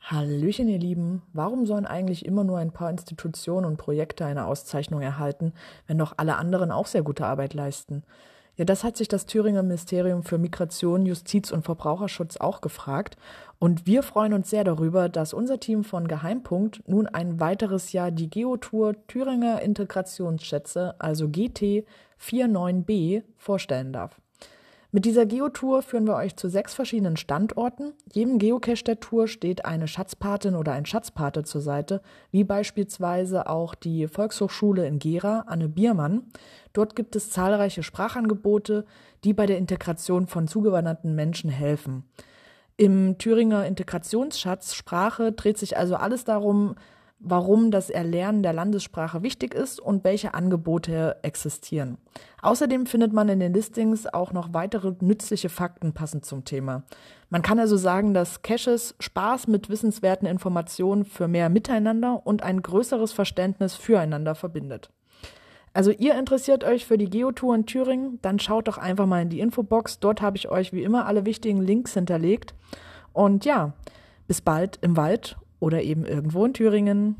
Hallöchen, ihr Lieben. Warum sollen eigentlich immer nur ein paar Institutionen und Projekte eine Auszeichnung erhalten, wenn doch alle anderen auch sehr gute Arbeit leisten? Ja, das hat sich das Thüringer Ministerium für Migration, Justiz und Verbraucherschutz auch gefragt. Und wir freuen uns sehr darüber, dass unser Team von Geheimpunkt nun ein weiteres Jahr die Geotour Thüringer Integrationsschätze, also GT 49b, vorstellen darf. Mit dieser Geotour führen wir euch zu sechs verschiedenen Standorten. Jedem Geocache der Tour steht eine Schatzpatin oder ein Schatzpate zur Seite, wie beispielsweise auch die Volkshochschule in Gera, Anne Biermann. Dort gibt es zahlreiche Sprachangebote, die bei der Integration von zugewanderten Menschen helfen. Im Thüringer Integrationsschatz Sprache dreht sich also alles darum, warum das Erlernen der Landessprache wichtig ist und welche Angebote existieren. Außerdem findet man in den Listings auch noch weitere nützliche Fakten passend zum Thema. Man kann also sagen, dass Caches Spaß mit wissenswerten Informationen für mehr Miteinander und ein größeres Verständnis füreinander verbindet. Also ihr interessiert euch für die Geotour in Thüringen, dann schaut doch einfach mal in die Infobox. Dort habe ich euch wie immer alle wichtigen Links hinterlegt. Und ja, bis bald im Wald oder eben irgendwo in Thüringen.